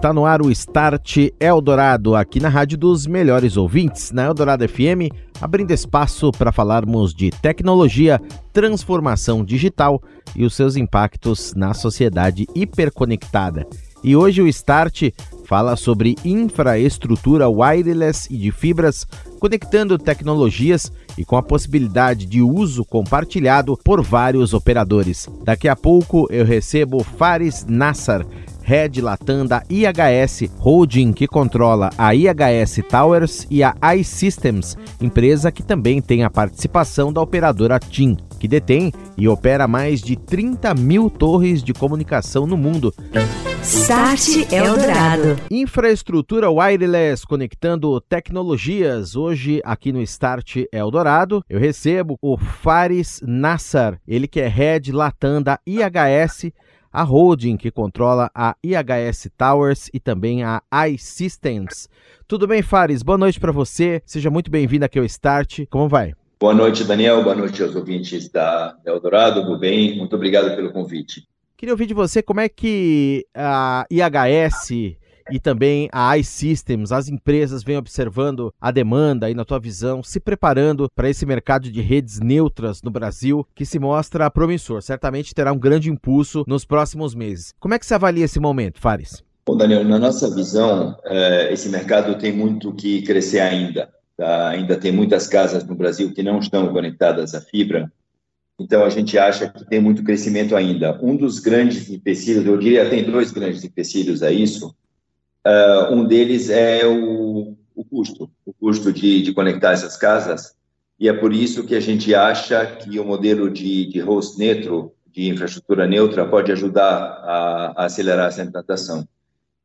Está no ar o Start Eldorado, aqui na Rádio dos Melhores Ouvintes, na Eldorado FM, abrindo espaço para falarmos de tecnologia, transformação digital e os seus impactos na sociedade hiperconectada. E hoje o Start fala sobre infraestrutura wireless e de fibras, conectando tecnologias e com a possibilidade de uso compartilhado por vários operadores. Daqui a pouco eu recebo Faris Nassar, Head Latam da IHS Holding, que controla a IHS Towers e a iSystems, empresa que também tem a participação da operadora TIM, que detém e opera mais de 30 mil torres de comunicação no mundo. Start Eldorado. Infraestrutura wireless conectando tecnologias. Hoje, aqui no Start Eldorado, eu recebo o Faris Nassar, ele que é Head Latam da IHS a holding que controla a IHS Towers e também a iSystems. Tudo bem, Fares? Boa noite para você. Seja muito bem-vindo aqui ao Start. Como vai? Boa noite, Daniel. Boa noite aos ouvintes da Eldorado. Tudo bem? Muito obrigado pelo convite. Queria ouvir de você como é que a IHS e também a iSystems, as empresas vêm observando a demanda aí na tua visão, se preparando para esse mercado de redes neutras no Brasil, que se mostra promissor. Certamente terá um grande impulso nos próximos meses. Como é que você avalia esse momento, Fares? Bom, Daniel, na nossa visão, eh, esse mercado tem muito que crescer ainda. Tá? Ainda tem muitas casas no Brasil que não estão conectadas à fibra. Então, a gente acha que tem muito crescimento ainda. Um dos grandes empecilhos, eu diria, tem dois grandes empecilhos a isso. Uh, um deles é o, o custo, o custo de, de, conectar essas casas, e é por isso que a gente acha que o modelo de, de host neutro, de infraestrutura neutra, pode ajudar a, a acelerar essa implantação.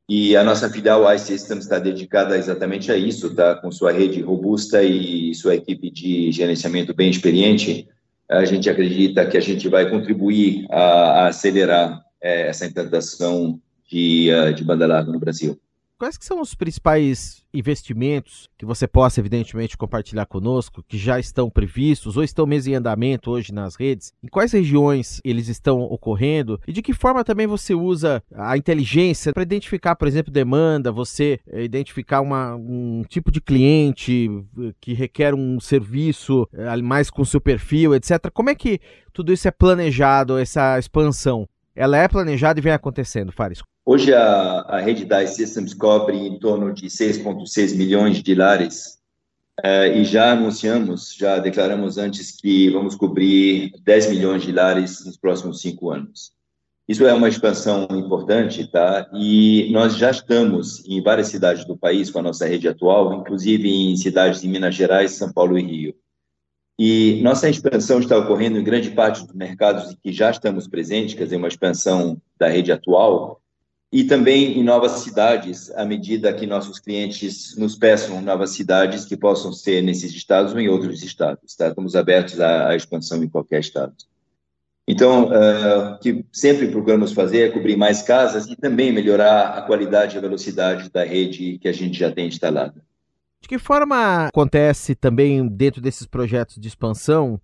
E a nossa filial iSystems está dedicada exatamente a isso, tá? com sua rede robusta e sua equipe de gerenciamento bem experiente, a gente acredita que a gente vai contribuir a, a acelerar é, essa implantação de, uh, de banda larga no Brasil. Quais que são os principais investimentos que você possa, evidentemente, compartilhar conosco, que já estão previstos ou estão mesmo em andamento hoje nas redes? Em quais regiões eles estão ocorrendo? E de que forma também você usa a inteligência para identificar, por exemplo, demanda, você eh, identificar uma, um tipo de cliente eh, que requer um serviço eh, mais com seu perfil, etc. Como é que tudo isso é planejado, essa expansão? Ela é planejada e vem acontecendo, Faris? Hoje, a, a rede da iSystems cobre em torno de 6,6 milhões de lares é, e já anunciamos, já declaramos antes que vamos cobrir 10 milhões de lares nos próximos cinco anos. Isso é uma expansão importante, tá? E nós já estamos em várias cidades do país com a nossa rede atual, inclusive em cidades de Minas Gerais, São Paulo e Rio. E nossa expansão está ocorrendo em grande parte dos mercados em que já estamos presentes, quer dizer, uma expansão da rede atual, e também em novas cidades, à medida que nossos clientes nos peçam novas cidades que possam ser nesses estados ou em outros estados. Tá? Estamos abertos à, à expansão em qualquer estado. Então, uh, o que sempre procuramos fazer é cobrir mais casas e também melhorar a qualidade e a velocidade da rede que a gente já tem instalada. De que forma acontece também dentro desses projetos de expansão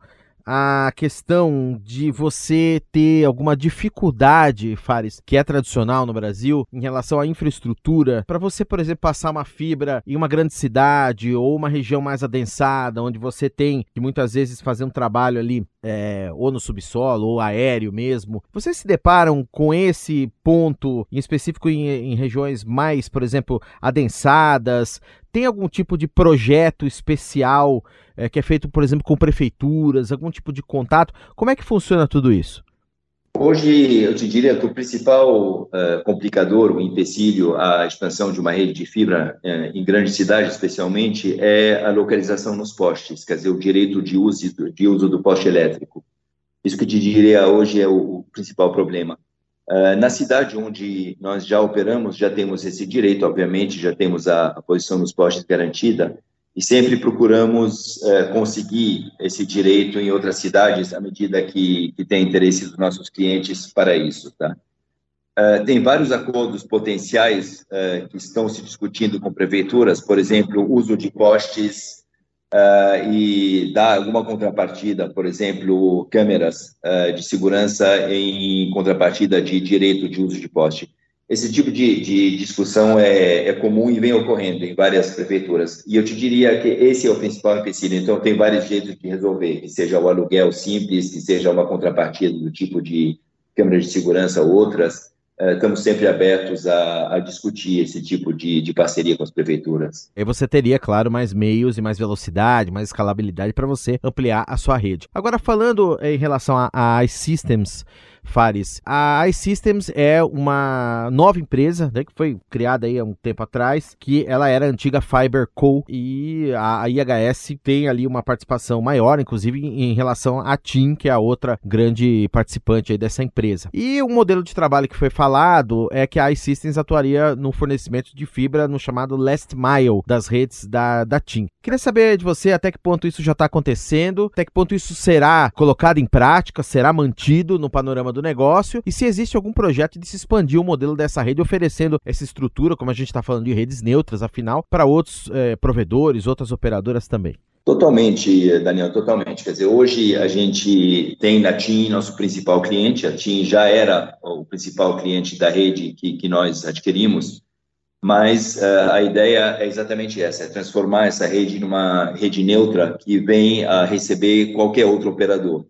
a questão de você ter alguma dificuldade, Fares, que é tradicional no Brasil, em relação à infraestrutura, para você, por exemplo, passar uma fibra em uma grande cidade ou uma região mais adensada, onde você tem que muitas vezes fazer um trabalho ali é, ou no subsolo ou aéreo mesmo. Vocês se deparam com esse ponto em específico em, em regiões mais, por exemplo, adensadas? Tem algum tipo de projeto especial é, que é feito, por exemplo, com prefeituras, algum tipo de contato? Como é que funciona tudo isso? Hoje, eu te diria que o principal uh, complicador, o empecilho à expansão de uma rede de fibra uh, em grandes cidades, especialmente, é a localização nos postes, quer dizer, o direito de uso, de uso do poste elétrico. Isso que eu te diria hoje é o, o principal problema. Uh, na cidade onde nós já operamos, já temos esse direito, obviamente, já temos a, a posição nos postes garantida, e sempre procuramos uh, conseguir esse direito em outras cidades à medida que, que tem interesse dos nossos clientes para isso, tá? Uh, tem vários acordos potenciais uh, que estão se discutindo com prefeituras, por exemplo, uso de postes e dar alguma contrapartida, por exemplo, câmeras de segurança em contrapartida de direito de uso de poste. Esse tipo de, de discussão é, é, comum e vem ocorrendo em várias prefeituras. E eu te diria que esse é o principal empecilho. Então, tem vários jeitos de resolver, que seja o aluguel simples, que seja uma contrapartida do tipo de câmera de segurança ou outras. Uh, estamos sempre abertos a, a discutir esse tipo de, de, parceria com as prefeituras. E você teria, claro, mais meios e mais velocidade, mais escalabilidade para você ampliar a sua rede. Agora, falando em relação a, a iSystems, Fares. A iSystems é uma nova empresa, né, que foi criada aí há um tempo atrás, que ela era a antiga FiberCo e a, IHS tem ali uma participação maior, inclusive em, em relação à TIM, que é a outra grande participante aí dessa empresa. E o modelo de trabalho que foi falado é que a iSystems atuaria no fornecimento de fibra no chamado last mile das redes da, da TIM. Queria saber de você até que ponto isso já está acontecendo, até que ponto isso será colocado em prática, será mantido no panorama do negócio e se existe algum projeto de se expandir o modelo dessa rede, oferecendo essa estrutura, como a gente está falando de redes neutras, afinal, para outros é, provedores, outras operadoras também. Totalmente, Daniel, totalmente. Quer dizer, hoje a gente tem na TIM nosso principal cliente, a TIM já era o principal cliente da rede que, que nós adquirimos, mas uh, a ideia é exatamente essa, é transformar essa rede numa rede neutra que vem a receber qualquer outro operador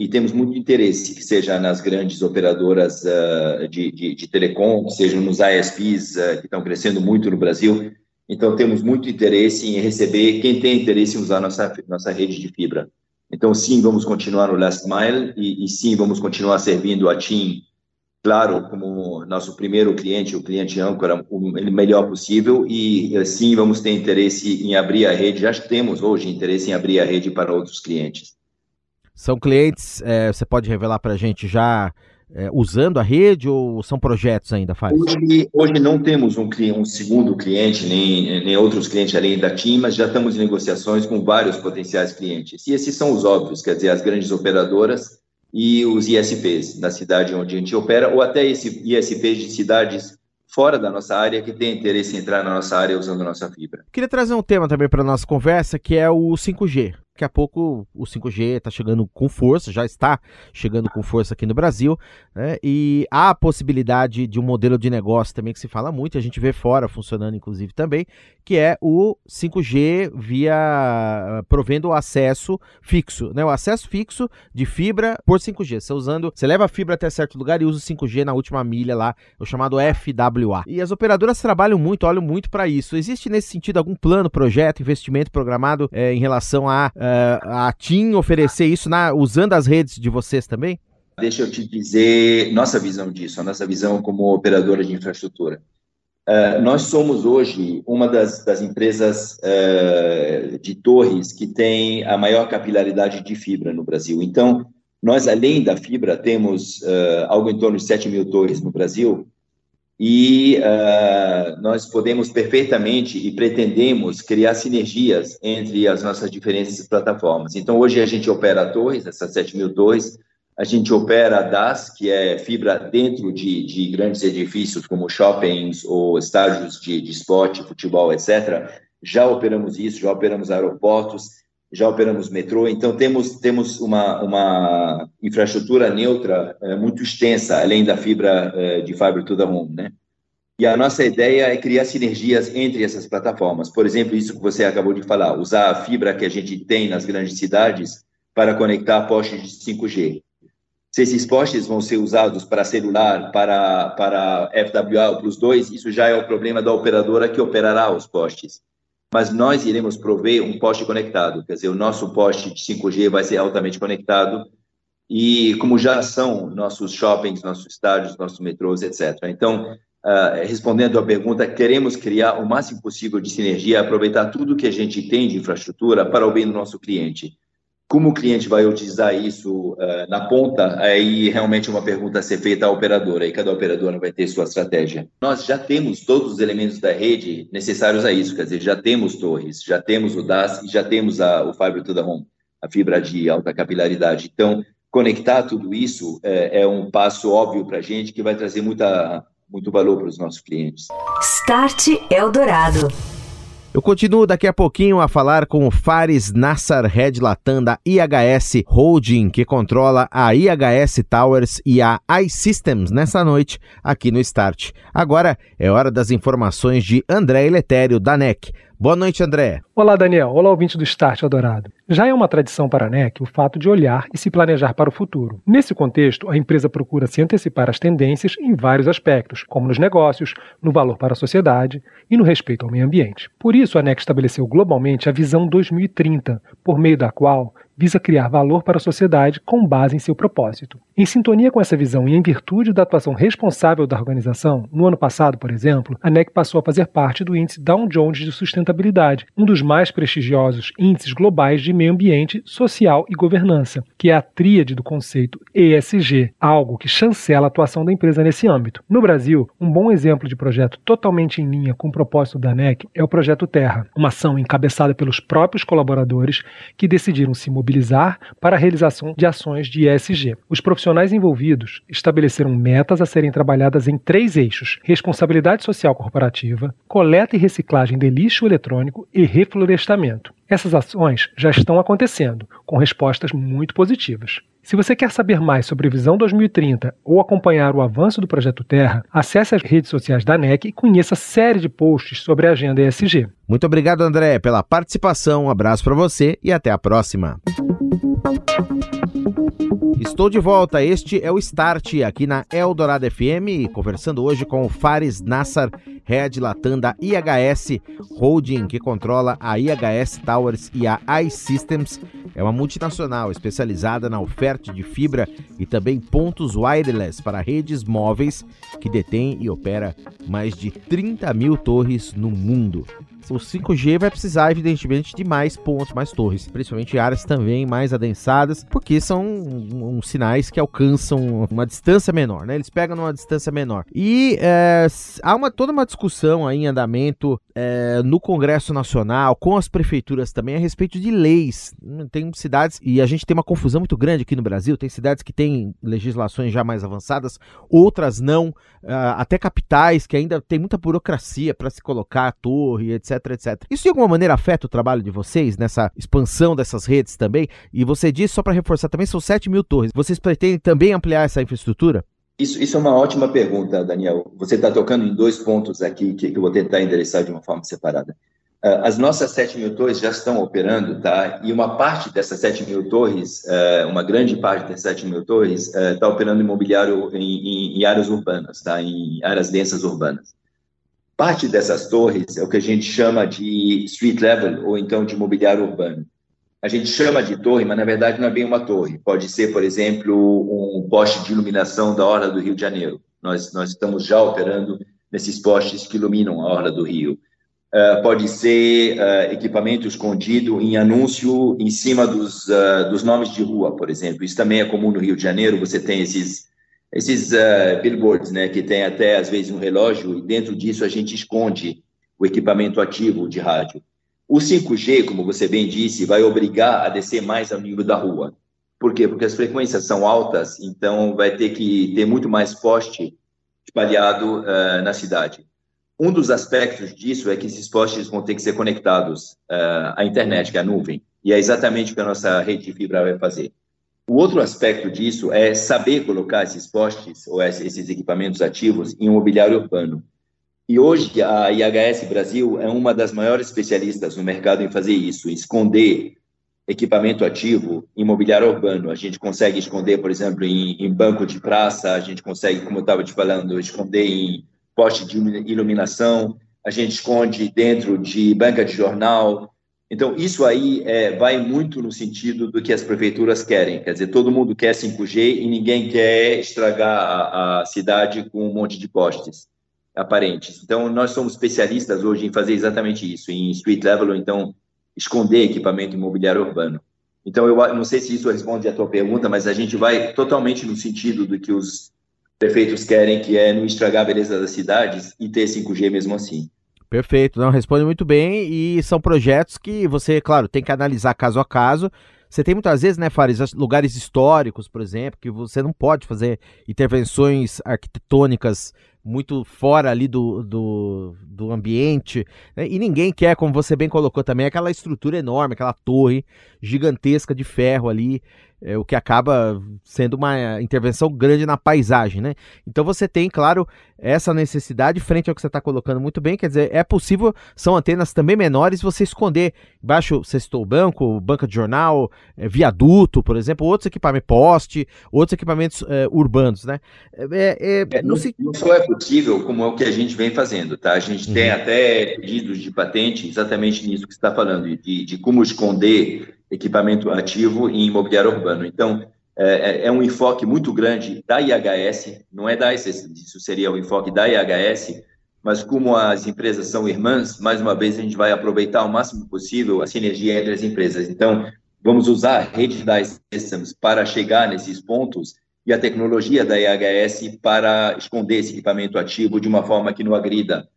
e temos muito interesse, que seja nas grandes operadoras uh, de, de, de, telecom, que sejam nos ISPs, uh, que estão crescendo muito no Brasil. Então, temos muito interesse em receber quem tem interesse em usar nossa, nossa rede de fibra. Então, sim, vamos continuar no Last Mile e, e sim, vamos continuar servindo a TIM, claro, como nosso primeiro cliente, o cliente âncora, o melhor possível e, sim, vamos ter interesse em abrir a rede, já temos hoje interesse em abrir a rede para outros clientes. São clientes, é, você pode revelar para a gente já é, usando a rede ou são projetos ainda, Fares? Hoje, hoje não temos um, um, segundo cliente, nem, nem outros clientes além da TIM, mas já estamos em negociações com vários potenciais clientes. E esses são os óbvios, quer dizer, as grandes operadoras e os ISPs na cidade onde a gente opera, ou até esse ISPs de cidades fora da nossa área que tem interesse em entrar na nossa área usando nossa fibra. Queria trazer um tema também para nossa conversa, que é o 5G. Daqui a pouco o 5G está chegando com força, já está chegando com força aqui no Brasil, né? e há a possibilidade de um modelo de negócio também que se fala muito, a gente vê fora funcionando inclusive também, que é o 5G via provendo o acesso fixo, né? O acesso fixo de fibra por 5G. Você usando, você leva a fibra até certo lugar e usa o 5G na última milha lá, o chamado FWA. E as operadoras trabalham muito, olham muito para isso. Existe nesse sentido algum plano, projeto, investimento programado é, em relação a uh, a TIM oferecer isso na, usando as redes de vocês também? Deixa eu te dizer nossa visão disso, a nossa visão como operadora de infraestrutura. Uh, nós somos hoje uma das, das empresas uh, de torres que tem a maior capilaridade de fibra no Brasil. Então, nós, além da fibra, temos uh, algo em torno de 7 mil torres no Brasil, e nós podemos perfeitamente e pretendemos criar sinergias entre as nossas diferentes plataformas. Então, hoje a gente opera torres, essas 7 mil torres, a gente opera DAS, que é fibra dentro de, de grandes edifícios, como shoppings ou estádios de, de esporte, futebol, etc. Já operamos isso, já operamos aeroportos, já operamos metrô, então temos, temos uma, uma infraestrutura neutra é, muito extensa, além da fibra é, de Fiber to the Home, né? E a nossa ideia é criar sinergias entre essas plataformas. Por exemplo, isso que você acabou de falar, usar a fibra que a gente tem nas grandes cidades para conectar postes de 5G. Se esses postes vão ser usados para celular, para, para FWA ou Plus 2, isso já é o problema da operadora que operará os postes mas nós iremos prover um poste conectado, quer dizer, o nosso poste de 5G vai ser altamente conectado e como já são nossos shoppings, nossos estádios, nossos metrôs, etc. Então, uh, respondendo à pergunta, queremos criar o máximo possível de sinergia, aproveitar tudo que a gente tem de infraestrutura para o bem do nosso cliente. Como o cliente vai utilizar isso uh, na ponta, aí realmente é uma pergunta a ser feita à operadora, e cada operadora vai ter sua estratégia. Nós já temos todos os elementos da rede necessários a isso, quer dizer, já temos torres, já temos o DAS e já temos a, o Fiber to the Home, a fibra de alta capilaridade. Então, conectar tudo isso é, é um passo óbvio para a gente que vai trazer muita, muito valor para os nossos clientes. Start Eldorado. Eu continuo daqui a pouquinho a falar com o Fares Nassar Red Latam da IHS Holding, que controla a IHS Towers e a iSystems nessa noite aqui no Start. Agora é hora das informações de André Eletério da NEC. Boa noite, André. Olá, Daniel. Olá, ouvinte do Start Adorado. Já é uma tradição para a NEC o fato de olhar e se planejar para o futuro. Nesse contexto, a empresa procura se antecipar às tendências em vários aspectos, como nos negócios, no valor para a sociedade e no respeito ao meio ambiente. Por isso, a NEC estabeleceu globalmente a Visão 2030, por meio da qual visa criar valor para a sociedade com base em seu propósito. Em sintonia com essa visão e em virtude da atuação responsável da organização, no ano passado, por exemplo, a NEC passou a fazer parte do índice Dow Jones de Sustentabilidade, um dos mais prestigiosos índices globais de meio ambiente, social e governança, que é a tríade do conceito ESG, algo que chancela a atuação da empresa nesse âmbito. No Brasil, um bom exemplo de projeto totalmente em linha com o propósito da NEC é o Projeto Terra, uma ação encabeçada pelos próprios colaboradores que decidiram se mobilizar mobilizar para a realização de ações de ESG. Os profissionais envolvidos estabeleceram metas a serem trabalhadas em três eixos: responsabilidade social corporativa, coleta e reciclagem de lixo eletrônico e reflorestamento. Essas ações já estão acontecendo, com respostas muito positivas. Se você quer saber mais sobre Visão 2030 ou acompanhar o avanço do Projeto Terra, acesse as redes sociais da NEC e conheça a série de posts sobre a agenda ESG. Muito obrigado, André, pela participação. Um abraço para você e até a próxima. Estou de volta. Este é o Start aqui na Eldorado FM, conversando hoje com o Fares Nassar, Head Latam da IHS Holding, que controla a IHS Towers e a iSystems. É uma multinacional especializada na oferta de fibra e também pontos wireless para redes móveis, que detém e opera mais de 30 mil torres no mundo o 5G vai precisar, evidentemente, de mais pontos, mais torres, principalmente áreas também mais adensadas, porque são um, um, sinais que alcançam uma distância menor, né? Eles pegam numa distância menor. E é, há uma, toda uma discussão aí em andamento é, no Congresso Nacional, com as prefeituras também, a respeito de leis. Tem cidades, e a gente tem uma confusão muito grande aqui no Brasil, tem cidades que têm legislações já mais avançadas, outras não, uh, até capitais que ainda tem muita burocracia para se colocar torre, etc etc, Isso de alguma maneira afeta o trabalho de vocês nessa expansão dessas redes também? E você disse, só para reforçar também, são 7 mil torres. Vocês pretendem também ampliar essa infraestrutura? Isso, isso é uma ótima pergunta, Daniel. Você está tocando em dois pontos aqui que, que eu vou tentar endereçar de uma forma separada. Uh, as nossas 7 mil torres já estão operando, tá? E uma parte dessas 7 mil torres, uh, uma grande parte dessas 7 mil torres, está uh, operando imobiliário em, em, em, áreas urbanas, tá? Em áreas densas urbanas. Parte dessas torres é o que a gente chama de street level, ou então de mobiliário urbano. A gente chama de torre, mas na verdade não é bem uma torre. Pode ser, por exemplo, um poste de iluminação da Orla do Rio de Janeiro. Nós, nós estamos já operando nesses postes que iluminam a Orla do Rio. Uh, pode ser uh, equipamento escondido em anúncio em cima dos, uh, dos nomes de rua, por exemplo. Isso também é comum no Rio de Janeiro. Você tem esses esses billboards, né, que tem até às vezes um relógio e dentro disso a gente esconde o equipamento ativo de rádio. O 5G, como você bem disse, vai obrigar a descer mais ao nível da rua. Por quê? Porque as frequências são altas, então vai ter que ter muito mais poste espalhado uh, na cidade. Um dos aspectos disso é que esses postes vão ter que ser conectados uh, à internet, que é a nuvem, e é exatamente o que a nossa rede de fibra vai fazer. O outro aspecto disso é saber colocar esses postes ou esses equipamentos ativos em um mobiliário urbano. E hoje a IHS Brasil é uma das maiores especialistas no mercado em fazer isso, esconder equipamento ativo em mobiliário urbano. A gente consegue esconder, por exemplo, em, em banco de praça, a gente consegue, como eu estava te falando, esconder em poste de iluminação, a gente esconde dentro de banca de jornal, Então, isso aí é, vai muito no sentido do que as prefeituras querem. Quer dizer, todo mundo quer 5G e ninguém quer estragar a, a cidade com um monte de postes aparentes. Então, nós somos especialistas hoje em fazer exatamente isso, em street level, então esconder equipamento imobiliário urbano. Então, eu não sei se isso responde à tua pergunta, mas a gente vai totalmente no sentido do que os prefeitos querem, que é não estragar a beleza das cidades e ter 5G mesmo assim. Perfeito, não responde muito bem e são projetos que você, claro, tem que analisar caso a caso. Você tem muitas vezes, né, Fares, lugares históricos, por exemplo, que você não pode fazer intervenções arquitetônicas muito fora ali do, do, do ambiente. Né? E ninguém quer, como você bem colocou também, aquela estrutura enorme, aquela torre gigantesca de ferro ali é, o que acaba sendo uma intervenção grande na paisagem, né? Então você tem, claro, essa necessidade frente ao que você está colocando muito bem, quer dizer, é possível, são antenas também menores, você esconder embaixo, você citou o banco, banca de jornal, é, viaduto, por exemplo, outros equipamentos, poste, outros equipamentos é, urbanos, né? É, é, não, se... não, só é possível, como é o que a gente vem fazendo, tá? A gente uhum. tem até pedidos de patente exatamente nisso que você está falando, de, de como esconder equipamento ativo em imobiliário urbano. Então, é, é, é um enfoque muito grande da IHS, não é da ICS, isso seria o enfoque da IHS, mas como as empresas são irmãs, mais uma vez a gente vai aproveitar o máximo possível a sinergia entre as empresas. Então, vamos usar a rede da Systems para chegar nesses pontos e a tecnologia da IHS para esconder esse equipamento ativo de uma forma que não agrida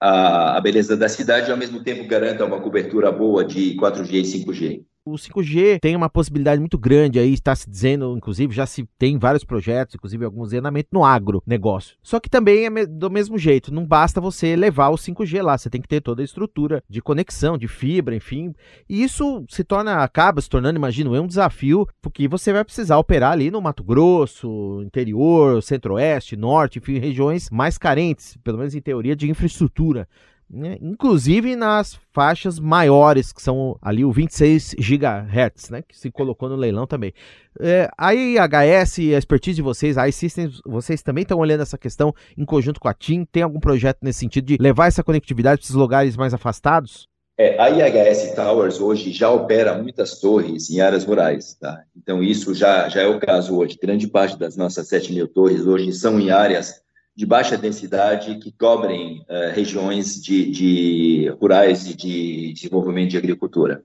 a, a beleza da cidade e, ao mesmo tempo, garanta uma cobertura boa de 4G e 5G. O 5G tem uma possibilidade muito grande aí, está se dizendo, inclusive, já se tem vários projetos, inclusive alguns treinamentos no agronegócio. Só que também é do mesmo jeito, não basta você levar o 5G lá, você tem que ter toda a estrutura de conexão, de fibra, enfim. E isso se torna, acaba se tornando, imagino, é um desafio, porque você vai precisar operar ali no Mato Grosso, interior, centro-oeste, norte, enfim, regiões mais carentes, pelo menos em teoria, de infraestrutura né? inclusive nas faixas maiores, que são ali o 26 GHz, né? que se colocou no leilão também. É, a IHS e a expertise de vocês, a iSystems, vocês também estão olhando essa questão em conjunto com a TIM? Tem algum projeto nesse sentido de levar essa conectividade para esses lugares mais afastados? É, a IHS Towers hoje já opera muitas torres em áreas rurais, tá? Então isso já, já é o caso hoje. Grande parte das nossas 7 mil torres hoje são em áreas de baixa densidade que cobrem uh, regiões de, de, rurais e de desenvolvimento de agricultura.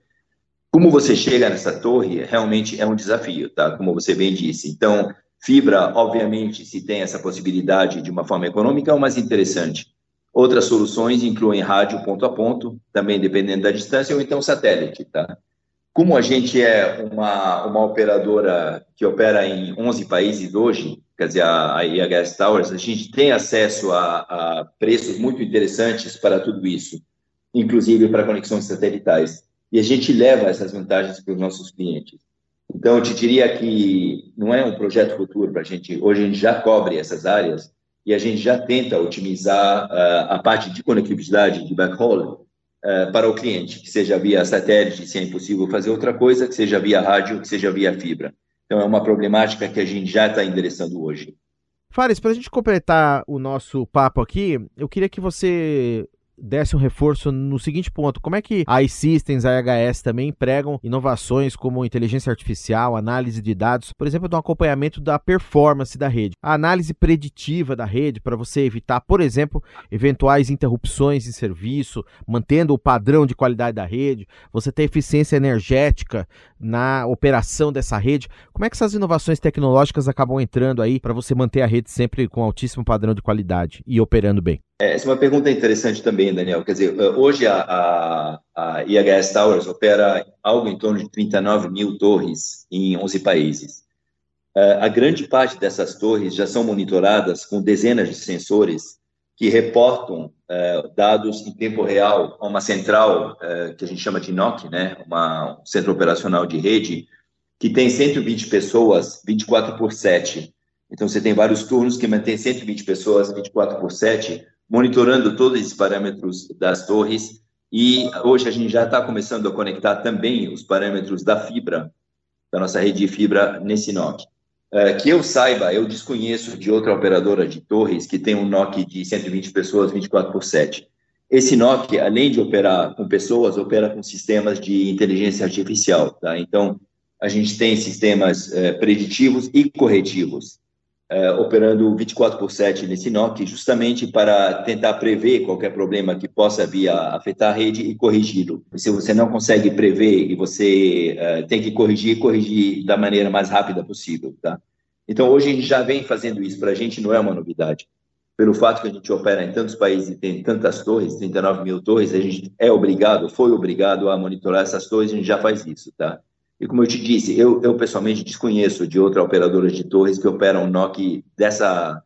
Como você chega nessa torre realmente é um desafio, tá? Como você bem disse. Então, fibra, obviamente, se tem essa possibilidade de uma forma econômica, é o mais interessante. Outras soluções incluem rádio ponto a ponto, também dependendo da distância, ou então satélite, tá? Como a gente é uma, uma operadora que opera em 11 países hoje, quer dizer, a, a IHS Towers, a gente tem acesso a, a preços muito interessantes para tudo isso, inclusive para conexões satelitais. E a gente leva essas vantagens para os nossos clientes. Então, eu te diria que não é um projeto futuro para a gente. Hoje a gente já cobre essas áreas e a gente já tenta otimizar uh, a parte de conectividade de backhaul uh, para o cliente, que seja via satélite, se é impossível fazer outra coisa, que seja via rádio, que seja via fibra. Então, é uma problemática que a gente já está endereçando hoje. Fares, para a gente completar o nosso papo aqui, eu queria que você desse um reforço no seguinte ponto: como é que a iSystems, a IHS também empregam inovações como inteligência artificial, análise de dados, por exemplo, do acompanhamento da performance da rede, a análise preditiva da rede para você evitar, por exemplo, eventuais interrupções em serviço, mantendo o padrão de qualidade da rede, você ter eficiência energética na operação dessa rede. Como é que essas inovações tecnológicas acabam entrando aí para você manter a rede sempre com altíssimo padrão de qualidade e operando bem? É, essa é uma pergunta interessante também, Daniel. Quer dizer, hoje a, a, a IHS Towers opera algo em torno de 39 mil torres em 11 países. É, a grande parte dessas torres já são monitoradas com dezenas de sensores que reportam é, dados em tempo real a uma central que a gente chama de NOC, né, uma, um centro operacional de rede, que tem 120 pessoas 24 por 7. Então, você tem vários turnos que mantêm 120 pessoas 24 por 7 monitorando todos esses parâmetros das torres e hoje a gente já está começando a conectar também os parâmetros da fibra, da nossa rede de fibra nesse NOC. Uh, que eu saiba, eu desconheço de outra operadora de torres que tem um NOC de 120 pessoas 24 por 7. esse NOC, além de operar com pessoas, opera com sistemas de inteligência artificial, tá? Então, a gente tem sistemas é, preditivos e corretivos, é, operando 24 por 7 nesse NOC, justamente para tentar prever qualquer problema que possa vir a afetar a rede e corrigi-lo. Se você não consegue prever e você é, tem que corrigir, corrigir da maneira mais rápida possível, tá? Então, hoje a gente já vem fazendo isso, para a gente não é uma novidade pelo fato que a gente opera em tantos países e tem tantas torres, 39 mil torres, a gente é obrigado, foi obrigado a monitorar essas torres, a gente já faz isso, tá? E como eu te disse, eu, eu pessoalmente desconheço de outra operadora de torres que operam um NOC dessa,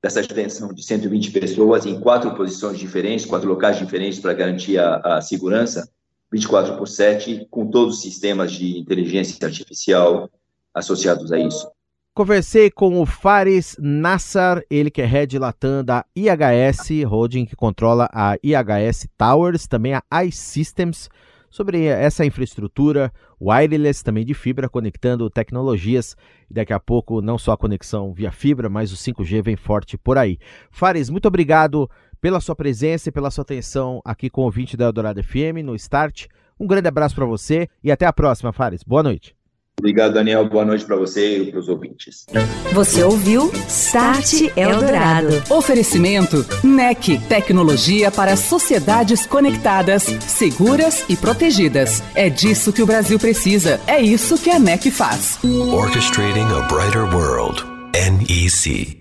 dessa extensão de 120 pessoas em quatro posições diferentes, quatro locais diferentes para garantir a, a segurança, 24 por 7, com todos os sistemas de inteligência artificial associados a isso. Conversei com o Fares Nassar, ele que é head Latam da IHS, holding que controla a IHS Towers, também a iSystems, sobre essa infraestrutura wireless também de fibra, conectando tecnologias. Daqui a pouco, não só a conexão via fibra, mas o 5G vem forte por aí. Fares, muito obrigado pela sua presença e pela sua atenção aqui com o ouvinte da Eldorado FM no Start. Um grande abraço para você e até a próxima, Fares. Boa noite. Obrigado, Daniel. Boa noite para você e para os ouvintes. Você ouviu Start Eldorado. Oferecimento NEC, tecnologia para sociedades conectadas, seguras e protegidas. É disso que o Brasil precisa. É isso que a NEC faz. Orchestrating a brighter world. NEC.